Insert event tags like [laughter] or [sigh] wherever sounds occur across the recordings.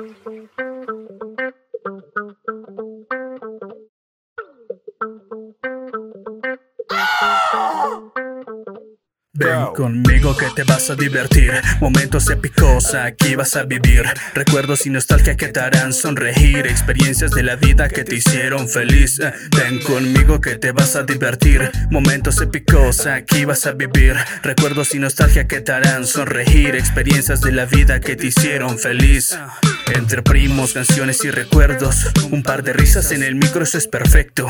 Ven conmigo que te vas a divertir. Momentos épicos aquí vas a vivir. Recuerdos y nostalgia que te harán sonreír. Experiencias de la vida que te hicieron feliz. Eh, Ven conmigo que te vas a divertir. Momentos épicos aquí vas a vivir. Recuerdos y nostalgia que te harán sonreír. Experiencias de la vida que te hicieron feliz. Entre primos, canciones y recuerdos. Un par de risas en el micro, eso es perfecto.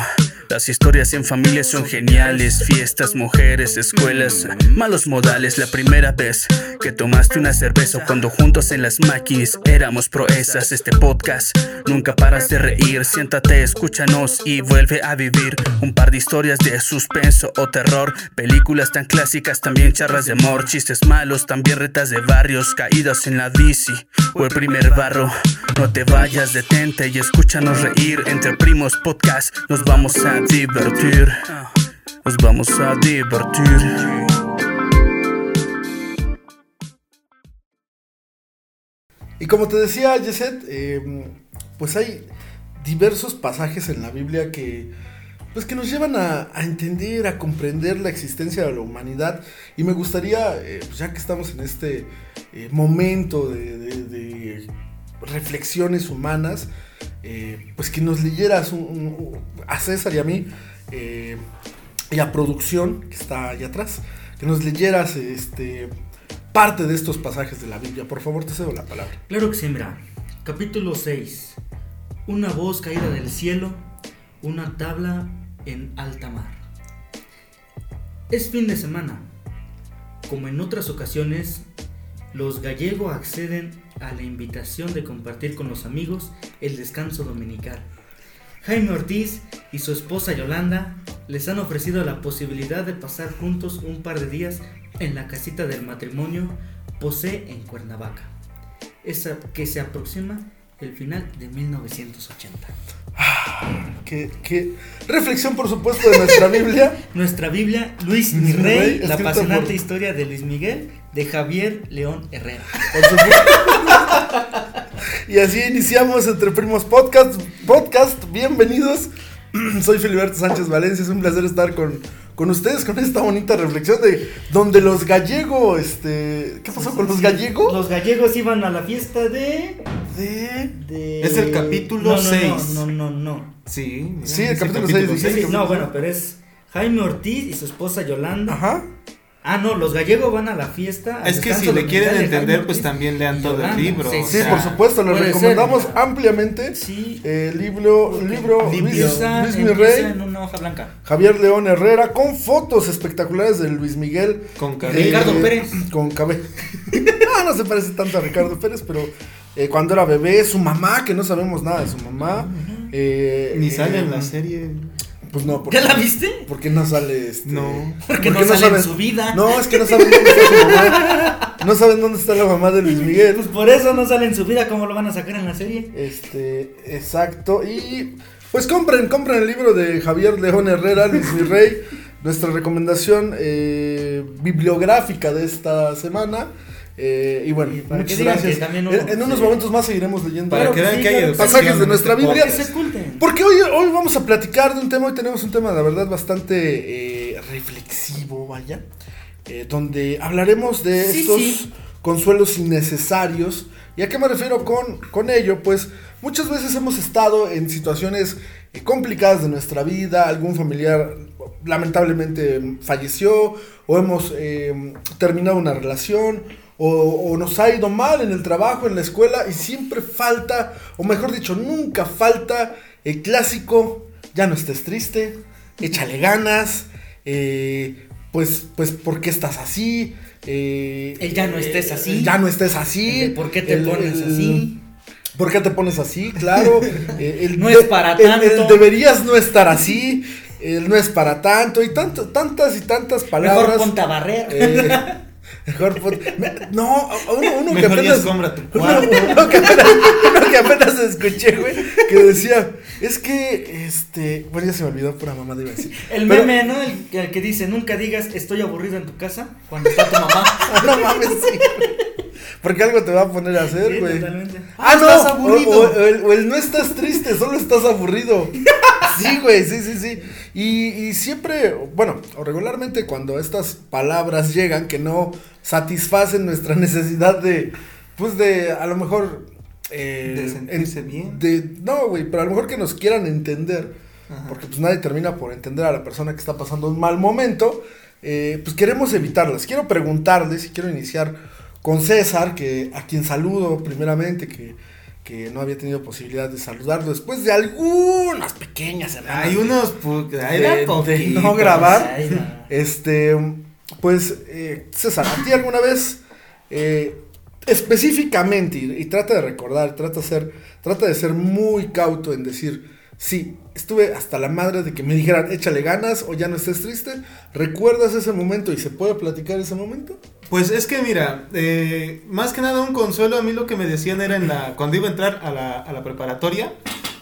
Las historias en familia son geniales. Fiestas, mujeres, escuelas. Malos modales, la primera vez que tomaste una cerveza cuando juntos en las máquinas éramos proezas. Este podcast nunca paras de reír. Siéntate, escúchanos y vuelve a vivir un par de historias de suspenso o terror. Películas tan clásicas, también charlas de amor, chistes malos, también retas de barrios, caídas en la bici o el primer barro. No te vayas, detente y escúchanos reír. Entre primos podcast nos vamos a divertir. Nos vamos a divertir. Y como te decía, Yeset, eh, pues hay diversos pasajes en la Biblia que, pues que nos llevan a, entender, a comprender la existencia de la humanidad. Y me gustaría, eh, pues ya que estamos en este eh, momento de, reflexiones humanas, eh, pues que nos leyeras a César y a mí, y a producción, que está allá atrás, que nos leyeras este, parte de estos pasajes de la Biblia. Por favor, te cedo la palabra. Claro que sí, mira. Capítulo 6. Una voz caída del cielo, una tabla en alta mar. Es fin de semana. Como en otras ocasiones, los gallegos acceden a la invitación de compartir con los amigos el descanso dominical. Jaime Ortiz y su esposa Yolanda les han ofrecido la posibilidad de pasar juntos un par de días en la casita del matrimonio Posee en Cuernavaca esa que se aproxima el final de 1980. ¿Qué, qué reflexión, por supuesto, de nuestra [laughs] Biblia. Nuestra Biblia, Luis Luis mi mi Rey, Rey, la apasionante por- historia de Luis Miguel, de Javier León Herrera. Por supuesto. [laughs] y así iniciamos Entre Primos Podcast. Podcast, bienvenidos. [clears throat] Soy Filiberto Sánchez Valencia. Es un placer estar con, con ustedes con esta bonita reflexión de donde los gallegos, este. ¿Qué pasó con los gallegos? Los gallegos iban a la fiesta de. De. de- Es el capítulo No, no, seis. No, no, no, no. Sí, mira, Sí, el capítulo seis, Sí, dice. sí, no, bueno, pero es Jaime Ortiz y su esposa Yolanda. Ajá. Ah, no, los gallegos van a la fiesta. Es que si le quieren entender, pues también lean todo el libro. Sí, o Sí, sea, por supuesto, les recomendamos ser. ampliamente Sí. el libro, libro Luis, Empieza, Luis Mi empieza Rey, en una hoja blanca. Javier León Herrera, con fotos espectaculares de Luis Miguel. Con Eh, cabello. Ricardo Pérez. Con cabello. [laughs] no, no se parece tanto a Ricardo Pérez, pero eh, cuando era bebé, su mamá, que no sabemos nada de su mamá. eh, Ni sale eh, en la serie. Pues no, porque, ¿Ya la viste? porque no sale este. No. Porque no sale en su vida. No, es que no saben dónde está su mamá. No saben dónde está la mamá de Luis Miguel. Pues por eso no sale en su vida, ¿cómo lo van a sacar en la serie? Este, exacto. Y pues compren, compren el libro de Javier León Herrera, Luis Mi Rey. Nuestra recomendación eh, bibliográfica de esta semana. Eh, y bueno, Y para que muchas gracias. que también uno en, en unos momentos más seguiremos leyendo Para que sí, que hay Pasajes de nuestra este Biblia. Porque hoy, hoy vamos a platicar de un tema, hoy tenemos un tema, la verdad, bastante eh, reflexivo, vaya, eh, donde hablaremos de Sí, estos sí. consuelos innecesarios. ¿Y a qué me refiero con, con ello? Pues muchas veces hemos estado en situaciones eh, complicadas de nuestra vida, algún familiar lamentablemente falleció, o hemos eh, terminado una relación, o, o nos ha ido mal en el trabajo, en la escuela, y siempre falta, o mejor dicho, nunca falta el clásico, ya no estés triste, échale ganas, eh, pues, pues, ¿por qué estás así? Eh, El ya no estés así. el ya no estés así. El ¿por qué te el- pones así? ¿Por qué te pones así? Claro. [laughs] eh, el No es para el- el tanto. deberías no estar así. El no es para tanto. Y tanto, tantas y tantas palabras. Mejor ponte a barrer. eh, mejor ponte- me- No, uno, uno que Mejor ya apenas. tu Uno, que apenas, uno que apenas escuché, güey, que decía, es que, este, bueno, ya se me olvidó, pura mamá iba a decir. El Pero- meme, ¿no? El, el que dice, nunca digas estoy aburrido en tu casa cuando está tu mamá. [laughs] no mames, sí. Porque algo te va a poner a hacer, Sí, güey. totalmente. Ah, no, estás o- aburrido. O, o el, o el no estás triste, solo estás aburrido. Sí, güey, sí, sí, sí. Y, y siempre, bueno, o regularmente cuando estas palabras llegan que no satisfacen nuestra necesidad de, pues de, a lo mejor... eh, De sentirse bien. De, no, güey, pero a lo mejor que nos quieran entender, Ajá. porque pues nadie termina por entender a la persona que está pasando un mal momento, eh, pues queremos evitarlas. Quiero preguntarles y quiero iniciar con César, que a quien saludo primeramente, que, que no había tenido posibilidad de saludarlo después de algunas pequeñas semanas. Hay unos. hay de- no grabar. Ay, no. Este, pues, eh, César, ¿a ti alguna vez, eh, específicamente, y, y trata de recordar, trata de, ser, trata de ser muy cauto en decir, sí, estuve hasta la madre de que me dijeran, échale ganas o ya no estés triste, ¿recuerdas ese momento y se puede platicar ese momento? Pues es que mira, eh, más que nada un consuelo, a mí lo que me decían era en la, cuando iba a entrar a la, a la preparatoria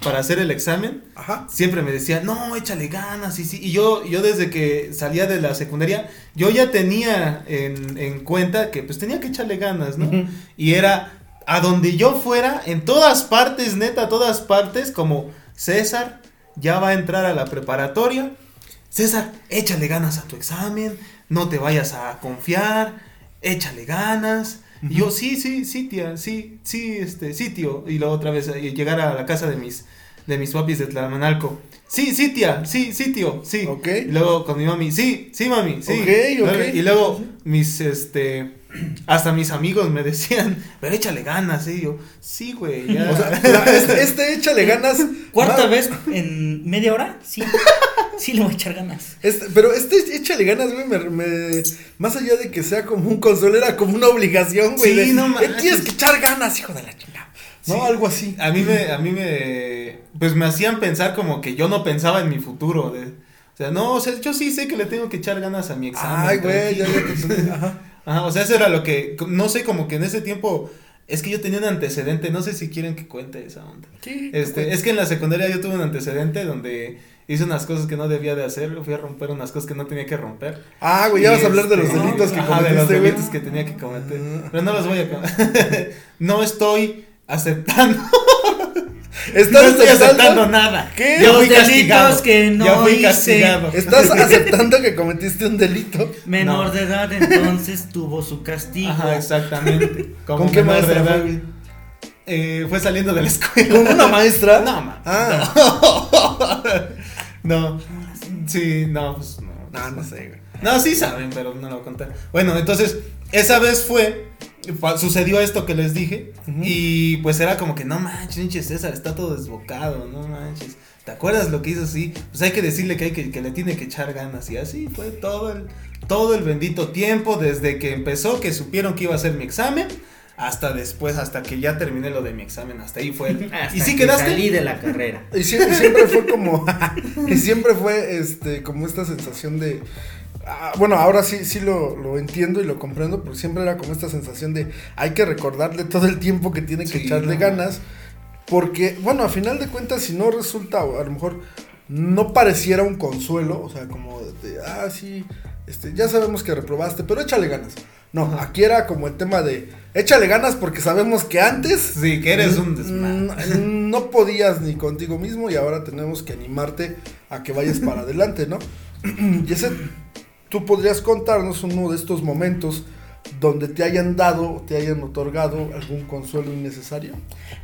para hacer el examen, Ajá. siempre me decían, no, échale ganas, y sí, y yo, yo desde que salía de la secundaria, yo ya tenía en, en cuenta que pues tenía que echarle ganas, ¿no? Y era a donde yo fuera, en todas partes, neta, todas partes, como César ya va a entrar a la preparatoria. César, échale ganas a tu examen, no te vayas a confiar, échale ganas. Y yo, sí, sí, sí, tía, sí, sí, este, sí, tío. Y luego otra vez eh, llegar a la casa de mis, de mis papis de Tlamanalco. Sí, sí, tía, sí, sí, tío, sí. Ok. Y luego con mi mami, sí, sí, mami, sí. Ok, ok. Y luego mis, este, [clears throat] hasta mis amigos me decían, pero échale ganas, y yo, sí, güey, ya. O sea, la- este, este échale ganas. Cuarta va- vez en media hora, sí. Sí, le voy a echar ganas. Este, pero este échale ganas, güey, me, me- más allá de que sea como un consuelo, era como una obligación, güey. Sí, de, no "Eh, manches. Tienes que echar ganas, hijo de la chingada. No, Sí. algo así. A mí me, a mí me, pues me hacían pensar como que yo no pensaba en mi futuro, de, o sea, no, o sea, yo sí sé que le tengo que echar ganas a mi examen. Ay, güey, ya. Ajá. Ajá, o sea, eso era lo que, no sé, como que en ese tiempo, es que yo tenía un antecedente, no sé si quieren que cuente esa onda. Sí, Este, es que en la secundaria yo tuve un antecedente donde hice unas cosas que no debía de hacer, fui a romper unas cosas que no tenía que romper. Ah, güey, ya vas a hablar de los Este, delitos que [laughs] ajá, de los delitos que tenía que cometer. Pero no los voy a cometer. [laughs] no estoy aceptando. [laughs] [laughs] ¿Estás no estoy aceptando? nada. ¿Qué? Ya Los fui delitos castigado. que no ya fui hice. castigado. ¿Estás [laughs] aceptando que cometiste un delito? Menor No. de edad, entonces tuvo su castigo. Ajá, exactamente. [laughs] Como ¿Con qué maestra edad. Eh, fue saliendo de la escuela. ¿Con una maestra? No, ma. Ah, No. Sí, no, pues no. no, no sé, güey. No, sí saben, pero no lo voy a contar. Bueno, entonces, esa vez fue, sucedió esto que les dije, y pues era como que, no manches, pinche César, está todo desbocado, no manches. ¿Te acuerdas lo que hizo así? Pues hay que decirle que, hay que, que le tiene que echar ganas, y así fue todo el, todo el bendito tiempo, desde que empezó, que supieron que iba a hacer mi examen, hasta después, hasta que ya terminé lo de mi examen, hasta ahí fue. [laughs] Hasta ¿Y sí que quedaste? Salí de la carrera. Y siempre, siempre fue como. [laughs] [laughs] y siempre fue este como esta sensación de. Ah, bueno, ahora sí, sí lo, lo entiendo y lo comprendo, porque siempre era como esta sensación de hay que recordarle todo el tiempo que tiene que Sí, echarle no. ganas. Porque, bueno, a final de cuentas, si no resulta, o a lo mejor no pareciera un consuelo, o sea, como de, ah, sí, este, ya sabemos que reprobaste, pero échale ganas. No, Ajá. aquí era como el tema de, échale ganas porque sabemos que antes Sí, que eres un desmadre. No podías ni contigo mismo y ahora tenemos que animarte a que vayas para adelante, ¿no? [clears throat] y ese, tú podrías contarnos uno de estos momentos donde te hayan dado, te hayan otorgado algún consuelo innecesario.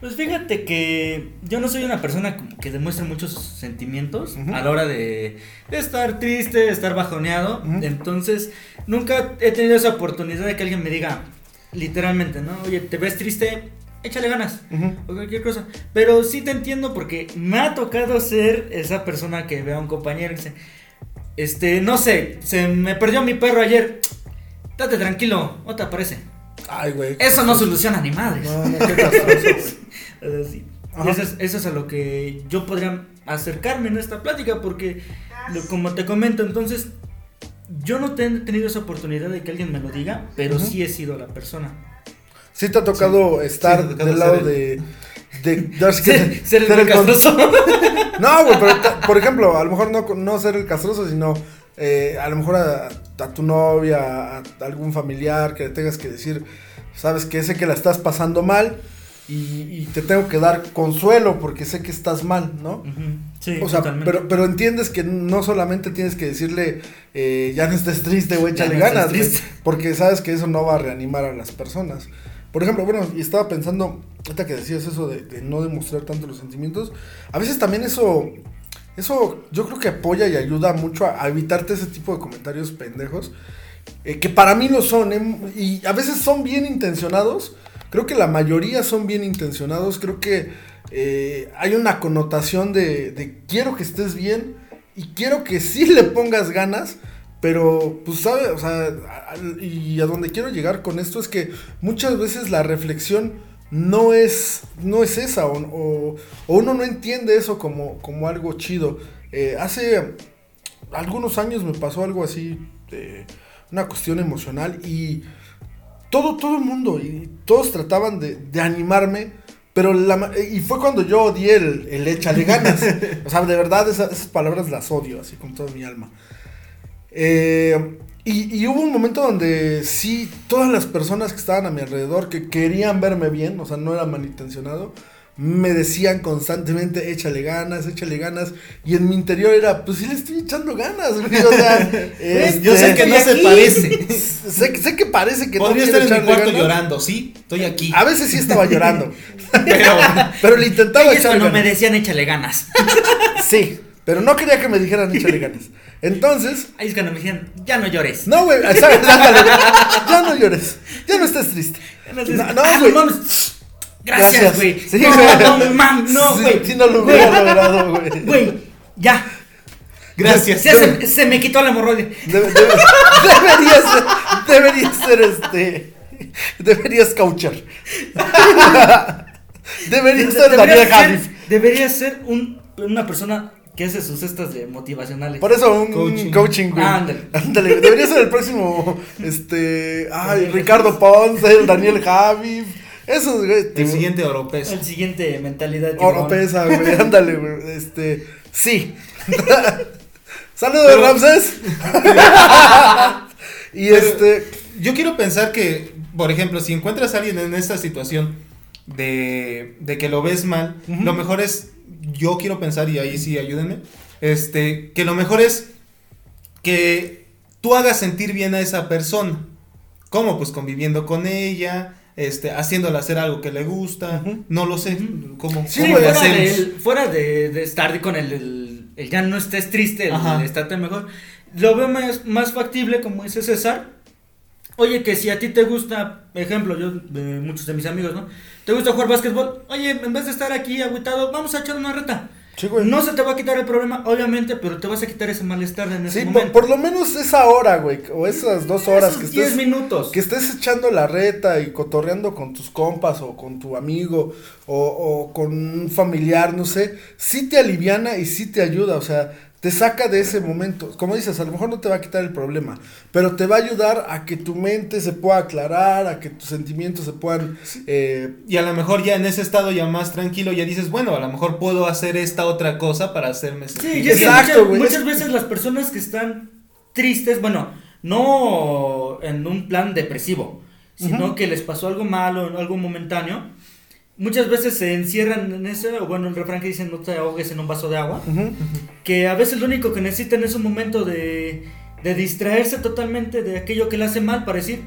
Pues fíjate que yo no soy una persona que demuestre muchos sentimientos Ujú. a la hora de, de estar triste, de estar bajoneado. Ujú. Entonces, nunca he tenido esa oportunidad de que alguien me diga, literalmente, ¿no? Oye, ¿te ves triste? Échale ganas. O cualquier cosa. Pero sí te entiendo porque me ha tocado ser esa persona que ve a un compañero y dice, este, no sé, se me perdió mi perro ayer. Date tranquilo, no te aparece. Ay, güey. Eso no soluciona ni madres. No, no, qué güey. [laughs] O sea, sí. Ajá. Eso, es, eso es a lo que yo podría acercarme en esta plática porque, lo- como te comento, entonces, yo no he tenido esa oportunidad de que alguien me lo diga, pero sí he sido la persona. Sí te ha tocado estar Sí, tocado del lado de... de, que- Ser, ser el ser castroso. [laughs] No, güey, pero por ejemplo, a lo mejor no, no ser el castroso, sino eh, a lo mejor a, a tu novia, a, a algún familiar que le tengas que decir, sabes que sé que la estás pasando mal y, y te tengo que dar consuelo porque sé que estás mal, ¿no? Sí, o sea, totalmente. pero, pero entiendes que no solamente tienes que decirle, eh, ya no estés triste, güey, échale no ganas, triste. porque sabes que eso no va a reanimar a las personas. Por ejemplo, bueno, y estaba pensando, ahorita que decías eso de, no demostrar tanto los sentimientos, a veces también eso, eso yo creo que apoya y ayuda mucho a, evitarte ese tipo de comentarios pendejos, eh, que para mí lo son, ¿eh? y a veces son bien intencionados, creo que la mayoría son bien intencionados, creo que eh, hay una connotación de, de quiero que estés bien y quiero que sí le pongas ganas, pero pues sabe, o sea, y a donde quiero llegar con esto es que muchas veces la reflexión no es, no es esa, o, o- o uno no entiende eso como, como algo chido. Eh, hace algunos años me pasó algo así, de una cuestión emocional y todo, todo el mundo y todos trataban de, de animarme, pero la, y fue cuando yo odié el, el échale ganas. [laughs] o sea, de verdad esa- esas palabras las odio, así con toda mi alma. Eh, y, y hubo un momento donde sí, todas las personas que estaban a mi alrededor, que querían verme bien, o sea, no era malintencionado, me decían constantemente, échale ganas, échale ganas. Y en mi interior era, pues sí le estoy echando ganas, güey. O sea, [laughs] este, Yo sé que no se parece. [laughs] sé, que- sé que parece que Podría no estar en mi cuarto ganas. llorando, sí, estoy aquí. A veces sí estaba llorando, [laughs] Pero pero le intentaba echar cuando me decían échale ganas. Sí, pero no quería que me dijeran échale ganas. Entonces, Ahí es cuando me decían, ya no llores. no, güey, ya no llores, ya no estés triste. Entonces, No, no, ah, güey. mames. Gracias, Gracias. güey. Sí, no, güey. no, man, no, Sí, güey. sí, no lo hubiera logrado, güey. Güey, ya. gracias. Ya se, se me quitó la hemorroide. Debe- debe- deberías, ser- deberías ser este. Deberías cauchar. [laughs] deberías ser ser, deberías ser un, una persona que hace sus cestas de motivacionales. Por eso un Coaching. coaching, güey. Ándale. Ándale, debería ser el próximo, este, ay, Ricardo Ponce, el Daniel Javif, esos, güey. El siguiente europeo. El siguiente mentalidad. Oropesa, güey, [laughs] ándale, güey, este, sí. [laughs] Saludos, Pero- Ramses. [laughs] y Pero- este, Yo quiero pensar que, por ejemplo, si encuentras a alguien en esta situación de, de que lo ves mal, lo mejor es, yo quiero pensar, y ahí sí ayúdenme, este, que lo mejor es que tú hagas sentir bien a esa persona. ¿Cómo? Pues conviviendo con ella, este, haciéndola hacer algo que le gusta, no lo sé. ¿cómo, Sí, cómo fuera, de, fuera de, de estar con el, el, el ya no estés triste, el, el estate mejor. Lo veo más, más factible, como dice César. Oye, que si a ti te gusta, ejemplo, yo, de muchos de mis amigos, ¿no? ¿Te gusta jugar básquetbol? Oye, en vez de estar aquí agüitado, vamos a echar una reta. sí, güey. No se te va a quitar el problema, obviamente, pero te vas a quitar ese malestar en ese Sí, por, momento. por lo menos esa hora, güey, o esas dos horas Esos que 10 estés, minutos. que estés echando la reta y cotorreando con tus compas o con tu amigo o, o con un familiar, no sé, sí te aliviana y sí te ayuda, o sea, te saca de ese momento. Como dices, a lo mejor no te va a quitar el problema, pero te va a ayudar a que tu mente se pueda aclarar, a que tus sentimientos se puedan... eh, Y a lo mejor ya en ese estado ya más tranquilo, ya dices, bueno, a lo mejor puedo hacer esta otra cosa para hacerme sentir Sí, Exacto, muchas, güey. muchas Es- veces las personas que están tristes, bueno, no en un plan depresivo, sino que les pasó algo malo, algo momentáneo, muchas veces se encierran en ese, o bueno, el refrán que dicen no te ahogues en un vaso de agua, que a veces lo único que necesitan es un momento de, de distraerse totalmente de aquello que le hace mal para decir,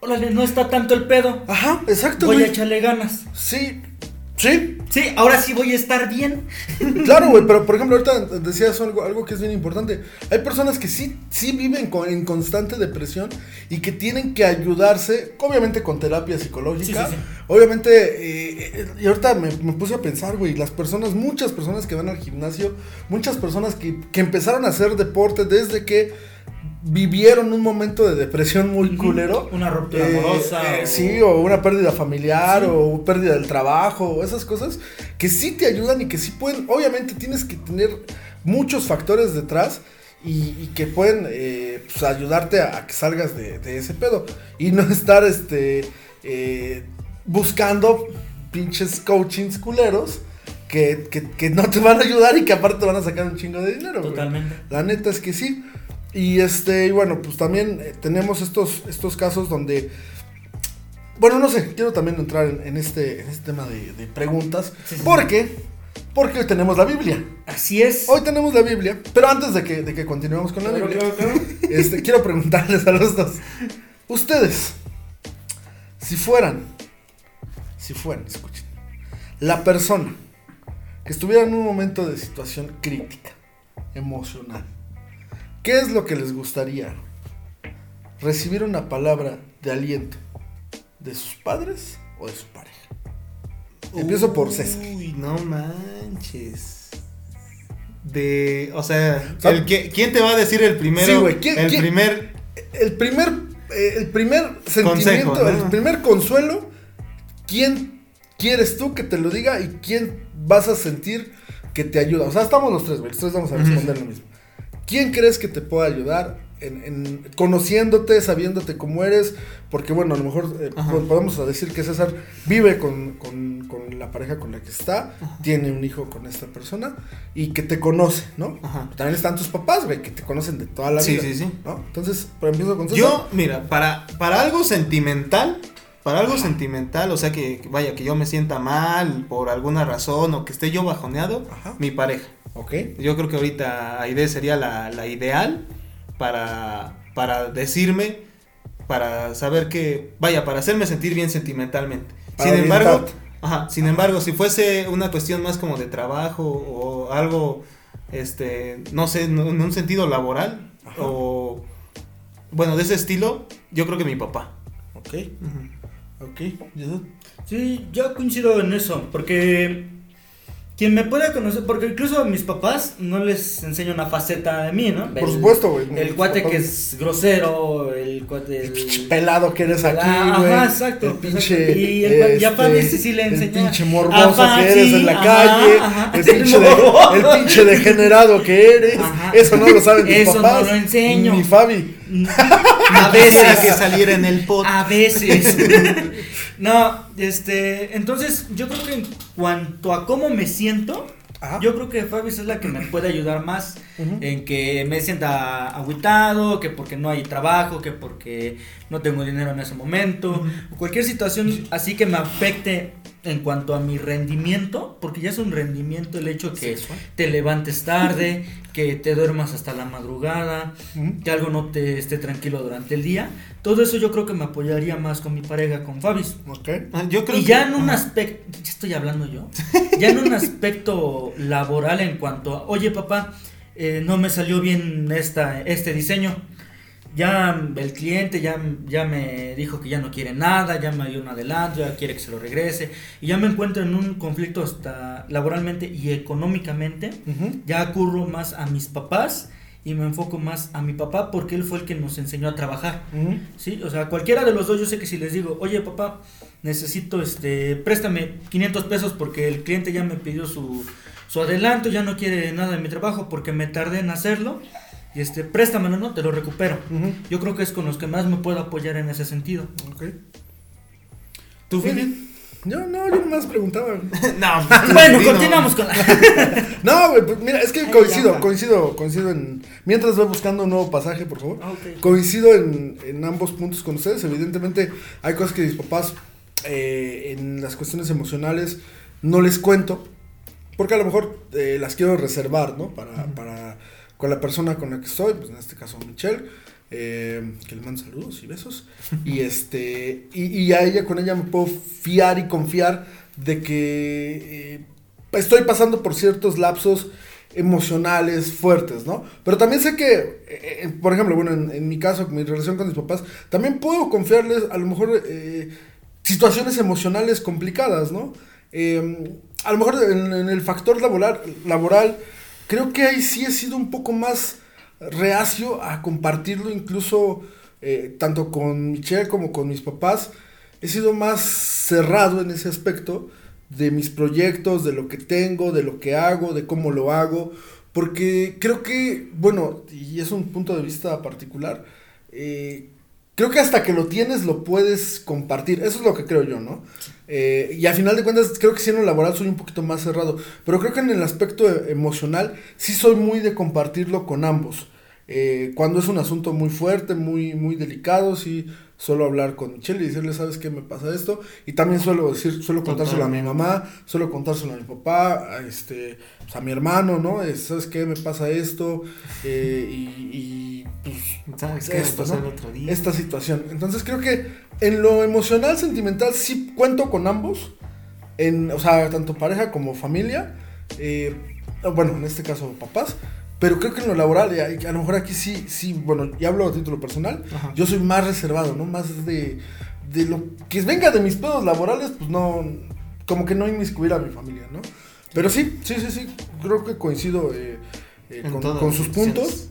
órale, no está tanto el pedo, Ajá, exacto, voy a echarle ganas. Sí, sí, Sí, ahora sí voy a estar bien. [laughs] Claro, güey, pero por ejemplo, ahorita decías algo, algo que es bien importante. Hay personas que sí, sí viven con- en constante depresión y que tienen que ayudarse, obviamente con terapia psicológica. Sí, sí, sí. Obviamente, eh, eh, y ahorita me, me puse a pensar, güey, las personas, muchas personas que van al gimnasio, muchas personas que, que empezaron a hacer deporte desde que vivieron un momento de depresión muy culero. Una ruptura Eh, amorosa. eh, o- Sí, o una pérdida familiar, Sí. o pérdida del trabajo, o esas cosas que sí te ayudan y que sí pueden, obviamente tienes que tener muchos factores detrás y, y que pueden eh, pues, ayudarte a, a que salgas de, de ese pedo y no [laughs] estar este buscando pinches coachings culeros que, que- que no te van a ayudar y que aparte te van a sacar un chingo de dinero. Totalmente. La neta es que sí. Y este, y bueno, pues también eh, tenemos estos, estos casos donde. Bueno, no sé, quiero también entrar en, en este, en este tema de, de preguntas. Sí, sí. ¿Por qué? Porque hoy tenemos la Biblia. Así es. Hoy tenemos la Biblia. Pero antes de que, de que continuemos con la Claro, Biblia, claro, claro. [laughs] este, quiero preguntarles a los dos. Ustedes, si fueran, si fueran, escuchen, la persona que estuviera en un momento de situación crítica, emocional, ¿qué es lo que les gustaría? ¿Recibir una palabra de aliento de sus padres o de su pareja? Empiezo por César. Uy, no manches. De, o sea, ¿Sab- el que, ¿quién te va a decir el primero? Sí, güey, ¿quién- el quién- primer El primer, eh, el primer sentimiento, Consejo, ¿no? el primer consuelo, ¿quién quieres tú que te lo diga y quién vas a sentir que te ayuda? O sea, estamos los tres, güey, los tres vamos a responder lo mismo. ¿Quién crees que te pueda ayudar en, en- conociéndote, sabiéndote cómo eres? Porque bueno, a lo mejor eh, podemos decir que César vive con, con- con la pareja con la que está, tiene un hijo con esta persona y que te conoce, ¿no? Ajá. También están tus papás, güey, que te conocen de toda la Sí, vida. sí, sí. ¿no? Entonces, por empiezo con César. Yo, mira, para, para algo sentimental, para algo sentimental, o sea que vaya, que yo me sienta mal por alguna razón o que esté yo bajoneado, mi pareja. Ok. Yo creo que ahorita Aide sería la, la ideal para, para decirme, para saber que, vaya, para hacerme sentir bien sentimentalmente. Para sin embargo, ajá, sin embargo, si fuese una cuestión más como de trabajo o algo, este, no sé, en un sentido laboral Ajá. o, bueno, de ese estilo, yo creo que mi papá. Ok. Ujú. Ok. Jesús. Sí, yo coincido en eso, porque quien me pueda conocer, porque incluso a mis papás no les enseño una faceta de mí, ¿no? Por El- supuesto, güey. El Mis cuate papás- que es grosero, el cuate... Pinche El... pelado que eres aquí, Ah, güey. ajá, exacto, El pinche. exacto. Y el- y a Fabi sí, sí le El enseñé. pinche morboso Fabi, que eres en la ajá, calle. ajá. El, pinche El de- morboso. el pinche degenerado que eres. Ajá. Eso no lo saben tus Eso no papás. lo enseño. Ni Fabi. [laughs] A veces. que saliera en el pot. A veces. [laughs] no, este, entonces yo creo que en cuanto a cómo me siento, Ajá. yo creo que Fabi es la que me puede ayudar más En que me sienta agüitado, que porque no hay trabajo, que porque no tengo dinero en ese momento, o cualquier situación así que me afecte en cuanto a mi rendimiento, porque ya es un rendimiento el hecho que te levantes tarde, que te duermas hasta la madrugada, que algo no te esté tranquilo durante el día. Todo eso yo creo que me apoyaría más con mi pareja, con Fabis. Ok. Ah, Yo creo Y que- ya en un aspecto, ya estoy hablando yo, ya en un aspecto laboral en cuanto a, oye papá, eh, no me salió bien esta, este diseño. Ya el cliente ya, ya me dijo que ya no quiere nada, ya me dio un adelanto, ya quiere que se lo regrese. Y ya me encuentro en un conflicto hasta laboralmente y económicamente. Ya curro más a mis papás y me enfoco más a mi papá porque él fue el que nos enseñó a trabajar. Sí, o sea, cualquiera de los dos, yo sé que si les digo, oye papá, necesito, este, préstame 500 pesos porque el cliente ya me pidió su, su adelanto, ya no quiere nada de mi trabajo porque me tardé en hacerlo, y este, préstamelo, ¿no? Te lo recupero. Yo creo que es con los que más me puedo apoyar en ese sentido. Ok. ¿Tú, Fili? Yo no, yo nomás preguntaba. [laughs] [laughs] no, pues, bueno, di, no. continuamos con la... [laughs] No, güey, pues mira, es que coincido, coincido, coincido en. Mientras voy buscando un nuevo pasaje, por favor. Coincido en, en ambos puntos con ustedes. Evidentemente, hay cosas que mis papás, eh, en las cuestiones emocionales, no les cuento. Porque a lo mejor eh, las quiero reservar, ¿no? Para, para con la persona con la que estoy, pues en este caso Michelle. eh, que le mando saludos y besos. [laughs] y este. Y, y a ella, con ella me puedo fiar y confiar de que eh, estoy pasando por ciertos lapsos emocionales fuertes, ¿no? Pero también sé que, eh, por ejemplo, bueno, en, en mi caso, mi relación con mis papás, también puedo confiarles a lo mejor situaciones emocionales complicadas, ¿no? A lo mejor en, en el factor laboral, laboral, creo que ahí sí he sido un poco más reacio a compartirlo, incluso eh, tanto con Michelle como con mis papás. He sido más cerrado en ese aspecto de mis proyectos, de lo que tengo, de lo que hago, de cómo lo hago, porque creo que, bueno, y es un punto de vista particular, eh, creo que hasta que lo tienes lo puedes compartir, eso es lo que creo yo, ¿no? Eh, y a final de cuentas creo que si en lo laboral soy un poquito más cerrado, pero creo que en el aspecto e- emocional sí soy muy de compartirlo con ambos. Eh, cuando es un asunto muy fuerte, muy, muy delicado, sí suelo hablar con Michelle y decirle, ¿sabes qué me pasa esto? Y también suelo decir, suelo contárselo a mi mamá, suelo contárselo a mi papá, a este, pues, a mi hermano, ¿no? Es, ¿Sabes qué me pasa esto? Eh, y, y, pues, ¿Sabes qué esto, pasó ¿no? el otro día? esta situación. Entonces creo que en lo emocional, sentimental, sí cuento con ambos. En, o sea, tanto pareja como familia. eh, bueno, en este caso papás. Pero creo que en lo laboral, y a, y a lo mejor aquí sí, sí, bueno, ya hablo a título personal. Ajá. Yo soy más reservado, ¿no? Más de, de lo que venga de mis pedos laborales, pues no, como que no inmiscuir a mi familia, ¿no? Pero sí, sí, sí, sí, creo que coincido eh, eh, con, sus puntos.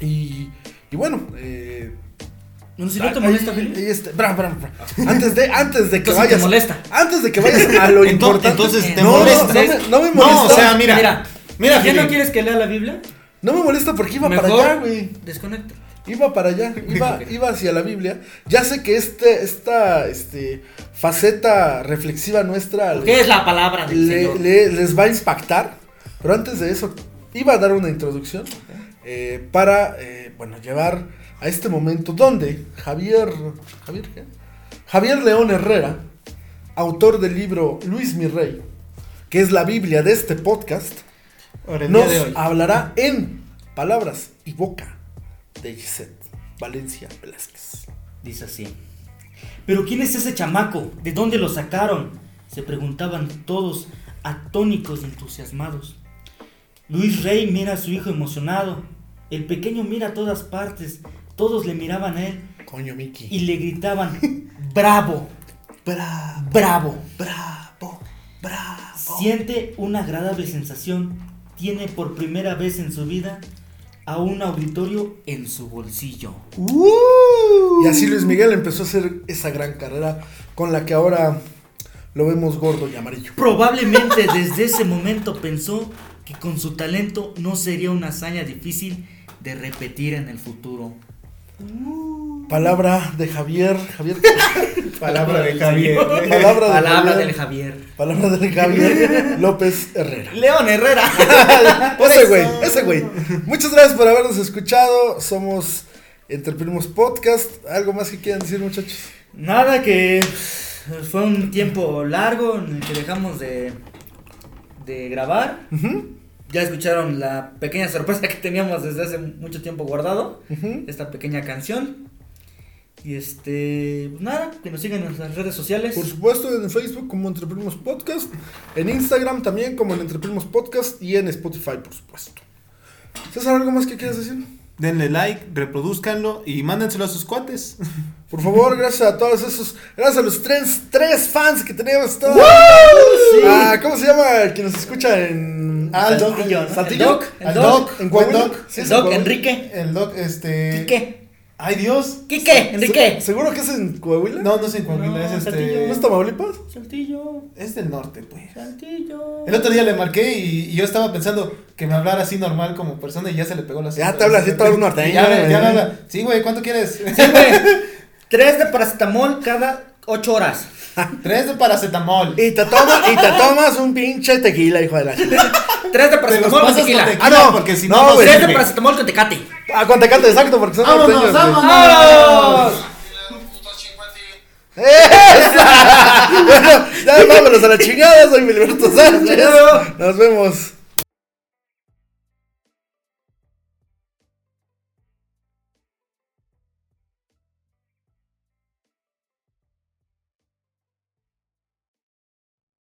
Y, y bueno, eh, No, si no te Ahí- molesta, ahí está. Bra, bra, bra. Antes de, antes de que Entonces te vayas. molesta. Antes de que vayas a lo [laughs] Entonces- importante. entonces te no, molesta. No, no, me, no me No, molesta. o sea, mira. Mira, Mira, ¿ya no quieres que lea la Biblia? No me molesta porque iba para allá, güey. Desconecta. Iba para allá, iba, [laughs] iba hacia la Biblia. Ya sé que este, esta este, faceta reflexiva nuestra ¿Qué es la palabra del le- Señor? le- les va a impactar. Pero antes de eso, iba a dar una introducción eh, para, eh, bueno, llevar a este momento donde Javier, Javier, ¿qué? Javier León Herrera, autor del libro Luis mi Rey, que es la Biblia de este podcast, nos hablará en palabras y boca de Gisette Valencia Velázquez. Dice así. Pero ¿quién es ese chamaco? ¿De dónde lo sacaron? Se preguntaban todos, atónicos y entusiasmados. Luis Rey mira a su hijo emocionado. El pequeño mira a todas partes. Todos le miraban a él Coño, Miki. y le gritaban, bravo, Bravo, bravo. bravo, bravo. Siente una agradable sensación. Tiene por primera vez en su vida a un auditorio en su bolsillo. Y así Luis Miguel empezó a hacer esa gran carrera con la que ahora lo vemos gordo y amarillo. Probablemente desde ese momento pensó que con su talento no sería una hazaña difícil de repetir en el futuro. Palabra de Javier, Javier, [laughs] Palabra de Javier. Palabra de Palabra Javier. del Javier. palabra de Javier López Herrera. León Herrera. [laughs] Ese güey, ese güey. Muchas gracias por habernos escuchado. Somos Entre Primos Podcast. ¿Algo más que quieran decir, muchachos? Nada que fue un tiempo largo en el que dejamos de, de grabar. Ya escucharon la pequeña sorpresa que teníamos desde hace mucho tiempo guardado. Esta pequeña canción. Y este, pues nada, que nos sigan en nuestras redes sociales. Por supuesto, en Facebook como Entre Primos Podcast. En Instagram también como en Entre Primos Podcast. Y en Spotify, por supuesto. César, ¿algo más que quieras decir? Denle like, reproduzcanlo y mándenselo a sus cuates. [laughs] Por favor, gracias a todos esos, gracias a los tres, tres fans que tenemos todos. Sí. Ah, ¿Cómo se llama el que nos escucha en Ah, el Doc. Saltillo, ¿no? Saltillo? El Doc, el Al Doc, Doc, en Coahuila? Doc. Sí, el Doc, en Coahuila. Enrique. El Doc, este. Quique. Ay, Dios. Quique, Enrique. Se- ¿Seguro que es en Coahuila? No, no es en Coahuila, No, es este. Saltillo. ¿No es Tamaulipas? Saltillo. Es del norte, pues. Saltillo. El otro día le marqué y, y yo estaba pensando que me hablara así normal como persona y ya se le pegó la Ya te habla así todo el norteño, Ya, ya güey. me habla. Sí, güey, ¿cuánto quieres? Sí, güey. [laughs] Tres de paracetamol cada ocho horas. [laughs] Tres de paracetamol. Y te, toma, y te tomas un pinche tequila, hijo de la chingada. [laughs] Tres de paracetamol con pasas con tequila. tequila Ah, no. porque si No, no. Tres de paracetamol con tecate. Ah, con tecate, exacto, porque son Vámonos, norteños. güey. vámonos. [laughs] ¡Esa! bueno, ya vámonos a la chingada, soy Filiberto Sánchez. Nos vemos.